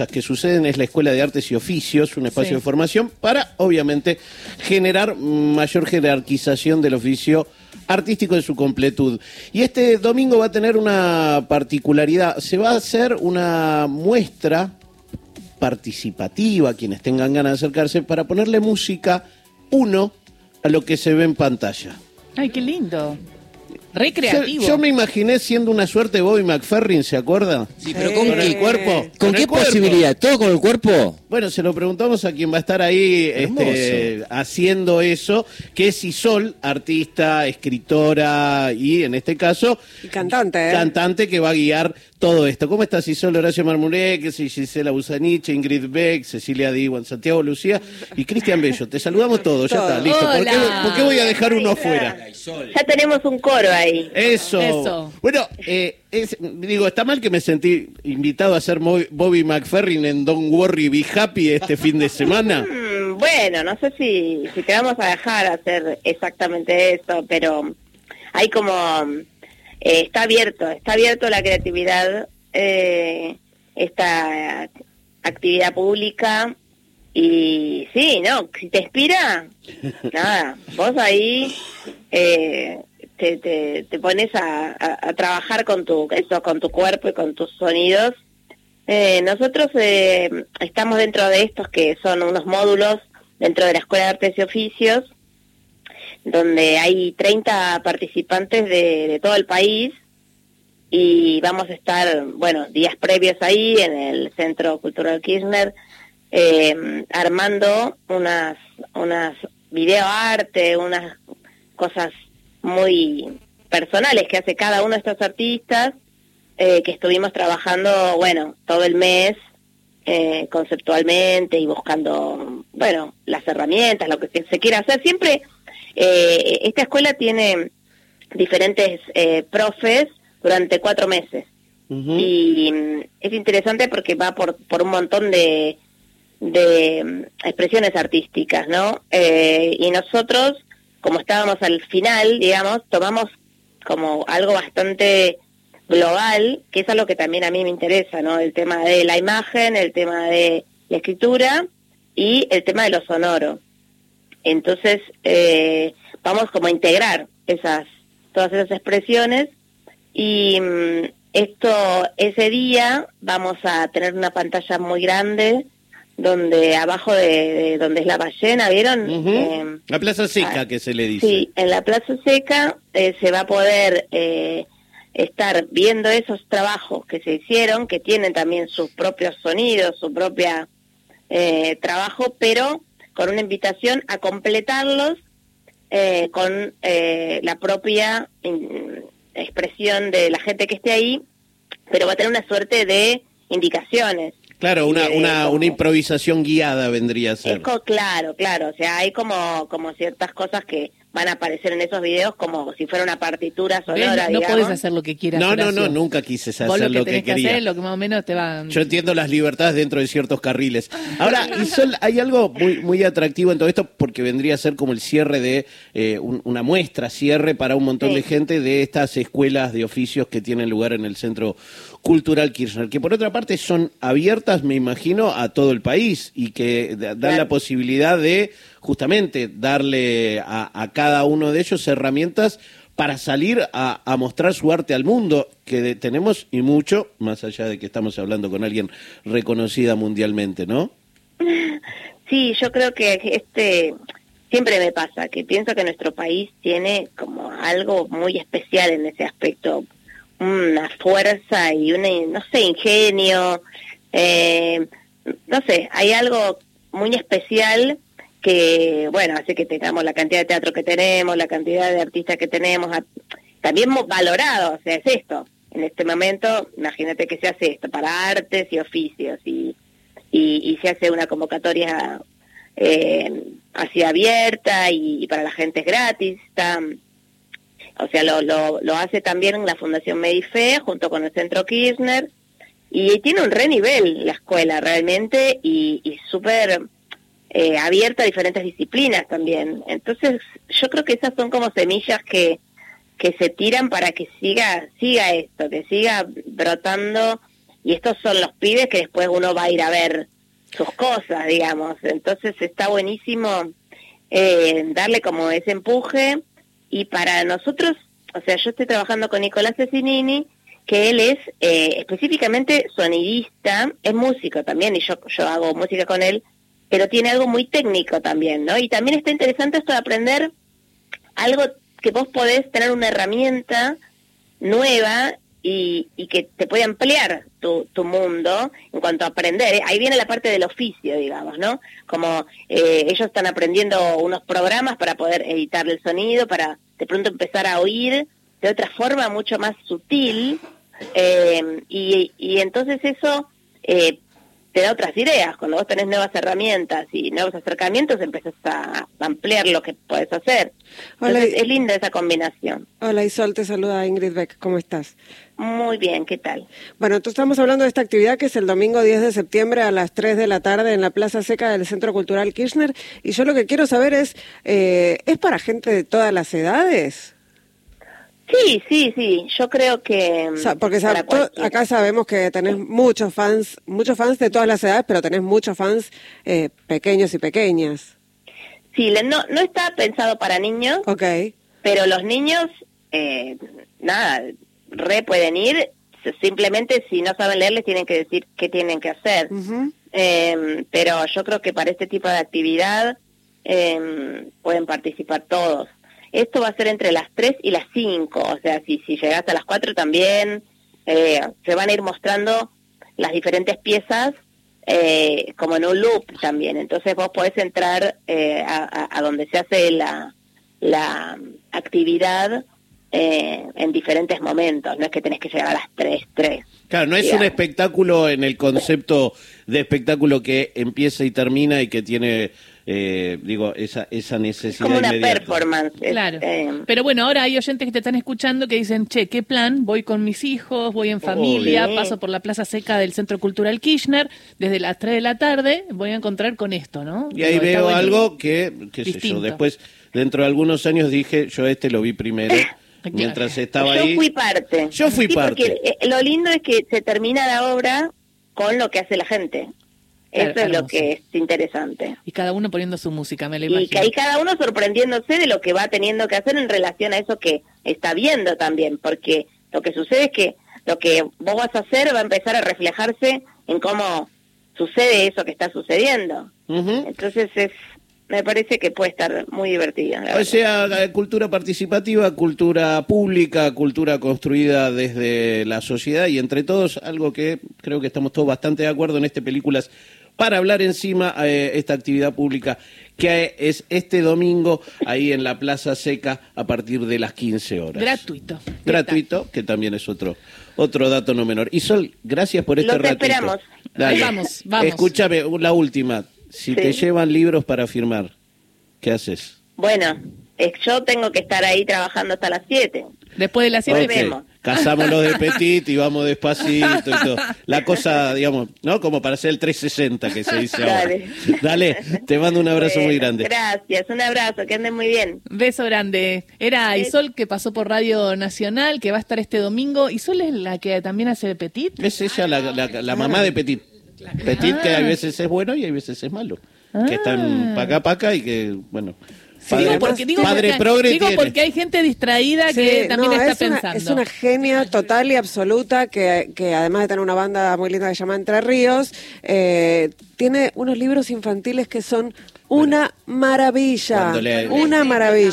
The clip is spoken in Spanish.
cosas que suceden es la Escuela de Artes y Oficios, un espacio de formación para, obviamente, generar mayor jerarquización del oficio artístico en su completud. Y este domingo va a tener una particularidad. Se va a hacer una muestra participativa, quienes tengan ganas de acercarse, para ponerle música, uno, a lo que se ve en pantalla. Ay, qué lindo. Recreativo. Yo, me imaginé siendo una suerte de Bobby McFerrin, ¿se acuerda? Sí, pero ¿con, el cuerpo. ¿Con, qué posibilidad? ¿Todo con el cuerpo? Bueno, se lo preguntamos a quien va a estar ahí este, haciendo eso, que es Isol, artista, escritora y en este caso... cantante, ¿eh? Cantante que va a guiar todo esto. ¿Cómo estás, Isol? Horacio Marmurek, Gisela Busanich, Ingrid Beck, Cecilia Diwan, Santiago Lucía y Cristian Bello. Te saludamos todos, ya está, listo. ¿Por qué, voy a dejar uno fuera? Ya tenemos un coro ahí. Eso. Bueno, eh, digo, está mal que me sentí invitado a ser Bobby McFerrin en Don't Worry Be Happy este fin de semana. Bueno, no sé si, si te vamos a dejar hacer exactamente eso, pero hay como eh, está abierto, está abierto la creatividad, eh, esta actividad pública y sí, no, si te inspira, nada, vos ahí eh, te, te, pones a, trabajar con tu, eso, con tu cuerpo y con tus sonidos. nosotros estamos dentro de estos que son unos módulos dentro de la Escuela de Artes y Oficios, donde hay 30 participantes de, todo el país y vamos a estar, bueno, días previos ahí en el Centro Cultural Kirchner eh, armando unas, unas videoarte, unas cosas muy personales que hace cada uno de estos artistas eh, que estuvimos trabajando, bueno, todo el mes eh, conceptualmente y buscando, bueno, las herramientas, lo que se quiera hacer. Siempre eh, esta escuela tiene diferentes eh, profes durante cuatro meses. Y mm, es interesante porque va por, por un montón de, de mm, expresiones artísticas, ¿no? Eh, y nosotros, como estábamos al final, digamos, tomamos como algo bastante global, que es algo que también a mí me interesa, ¿no? El tema de la imagen, el tema de la escritura y el tema de lo sonoro. Entonces, eh, vamos como a integrar esas, todas esas expresiones y mm, esto, ese día vamos a tener una pantalla muy grande donde abajo de, donde es la ballena, ¿vieron? Eh, la Plaza Seca, ah, que se le dice. Sí, en la Plaza Seca eh, se va a poder estar viendo esos trabajos que se hicieron, que tienen también sus propios sonidos, su propia trabajo, pero con una invitación a completarlos eh, con eh, la propia mm, expresión de la gente que esté ahí, pero va a tener una suerte de indicaciones. Claro, una, una, una improvisación guiada vendría a ser. claro, claro, o sea, hay como, como ciertas cosas que van a aparecer en esos videos como si fuera una partitura sonora. No, no puedes hacer lo que quieras. No, no, no, nunca quise hacer lo, que, lo que quería. lo que más o menos te va. Yo entiendo las libertades dentro de ciertos carriles. Ahora, Isol, hay algo muy, muy atractivo en todo esto porque vendría a ser como el cierre de eh, una muestra, cierre para un montón de gente de estas escuelas de oficios que tienen lugar en el Centro Cultural Kirchner, que por otra parte son abiertas, me imagino, a todo el país y que dan la posibilidad de justamente darle a, cada uno de ellos herramientas para salir a, mostrar su arte al mundo, que tenemos y mucho, más allá de que estamos hablando con alguien reconocida mundialmente, ¿no? Sí, yo creo que este siempre me pasa, que pienso que nuestro país tiene como algo muy especial en ese aspecto, una fuerza y un, no sé, ingenio, eh, no sé, hay algo muy especial que, bueno, hace que tengamos la cantidad de teatro que tenemos, la cantidad de artistas que tenemos, también valorado, o sea, es esto. En este momento, imagínate que se hace esto para artes y oficios y, y, se hace una convocatoria eh, así abierta y, para la gente es gratis. O sea, lo, lo, lo hace también la Fundación Medife junto con el Centro Kirchner y tiene un re nivel la escuela realmente y, y súper eh, abierta a diferentes disciplinas también. Entonces, yo creo que esas son como semillas que, que se tiran para que siga, siga esto, que siga brotando y estos son los pibes que después uno va a ir a ver sus cosas, digamos. Entonces está buenísimo eh, darle como ese empuje y para nosotros, o sea, yo estoy trabajando con Nicolás Cecinini, que él es eh, específicamente sonidista, es músico también y yo, yo hago música con él, pero tiene algo muy técnico también, ¿no? Y también está interesante esto de aprender algo que vos podés tener una herramienta nueva y, que te puede ampliar tu, mundo en cuanto a aprender. ¿eh? Ahí viene la parte del oficio, digamos, ¿no? Como eh, ellos están aprendiendo unos programas para poder editar el sonido, para de pronto empezar a oír de otra forma mucho más sutil. Eh, y, entonces eso te da otras ideas. Cuando vos tenés nuevas herramientas y nuevos acercamientos, empezás a ampliar lo que puedes hacer. Hola, Entonces, es linda esa combinación. Hola Isol, te saluda Ingrid Beck, ¿cómo estás? Muy bien, ¿qué tal? Bueno, tú estamos hablando de esta actividad que es el domingo 10 de septiembre a las 3 de la tarde en la Plaza Seca del Centro Cultural Kirchner. Y yo lo que quiero saber es, eh, ¿es para gente de todas las edades? Sí, sí, sí. Yo creo que. O sea, porque sab- acá sabemos que tenés muchos fans, muchos fans de todas las edades, pero tenés muchos fans eh, pequeños y pequeñas. Sí, no, no está pensado para niños, Ok. pero los niños, eh, nada, re pueden ir. Simplemente si no saben leer les tienen que decir qué tienen que hacer. Eh, pero yo creo que para este tipo de actividad eh, pueden participar todos. Esto va a ser entre las 3 y las 5, o sea, si, si llegas a las 4 también, eh, se van a ir mostrando las diferentes piezas eh, como en un loop también. Entonces vos podés entrar eh, a, donde se hace la, la actividad eh, en diferentes momentos, no es que tenés que llegar a las 3, 3. Claro, no es un espectáculo en el concepto de espectáculo que empieza y termina y que tiene, eh, digo, esa, esa Es necesidad como una inmediata. performance. Claro. eh, Pero bueno, ahora hay oyentes que te están escuchando que dicen, che, ¿qué plan? Voy con mis hijos, voy en familia, Obvio. paso por la Plaza Seca del Centro Cultural Kirchner, desde las 3 de la tarde voy a encontrar con esto, ¿no? Y ahí Digo, veo algo que, qué sé yo, después, dentro de algunos años dije, yo este lo vi primero, mientras estaba yo ahí. fui parte. Yo fui Sí, parte. Porque eh, lo lindo es que se termina la obra con lo que hace la gente. Claro, Eso es lo que es interesante. Y cada uno poniendo su música, me lo Y imagino. que ahí cada uno sorprendiéndose de lo que va teniendo que hacer en relación a eso que está viendo también, porque lo que sucede es que lo que vos vas a hacer va a empezar a reflejarse en cómo sucede eso que está sucediendo. Entonces es me parece que puede estar muy divertido. la O sea, cultura participativa, cultura pública, cultura construida desde la sociedad y entre todos, algo que creo que estamos todos bastante de acuerdo en este Películas para hablar encima eh, esta actividad pública que es este domingo ahí en la Plaza Seca a partir de las 15 horas. Gratuito. Gratuito, que también es otro otro dato no menor. Y Sol, gracias por este Los ratito. esperamos. Dale. Vamos, vamos. Escúchame, la última. Si Sí. te llevan libros para firmar, ¿qué haces? Bueno, yo tengo que estar ahí trabajando hasta las 7. Después de las Nos 7. Ok, vemos. Cazamos los de Petit y vamos despacito y todo. La cosa, digamos, ¿no? Como para hacer el 360 que se dice ahora. Dale. Dale, te mando un abrazo muy grande. Gracias, un abrazo, que anden muy bien. Beso grande. Era Isol que pasó por Radio Nacional, que va a estar este domingo. Isol es la que también hace Petit. Es ella la, la- la mamá de Petit. Petit que a veces es bueno y a veces es malo. Que están paca paca y que, bueno. Digo porque, digo padre porque, digo porque hay gente distraída que Sí, también no, está es una- pensando. es una genia total y absoluta que, que además de tener una banda muy linda que se llama Entre Ríos, eh, tiene unos libros infantiles que son una maravilla. Le- Una maravilla.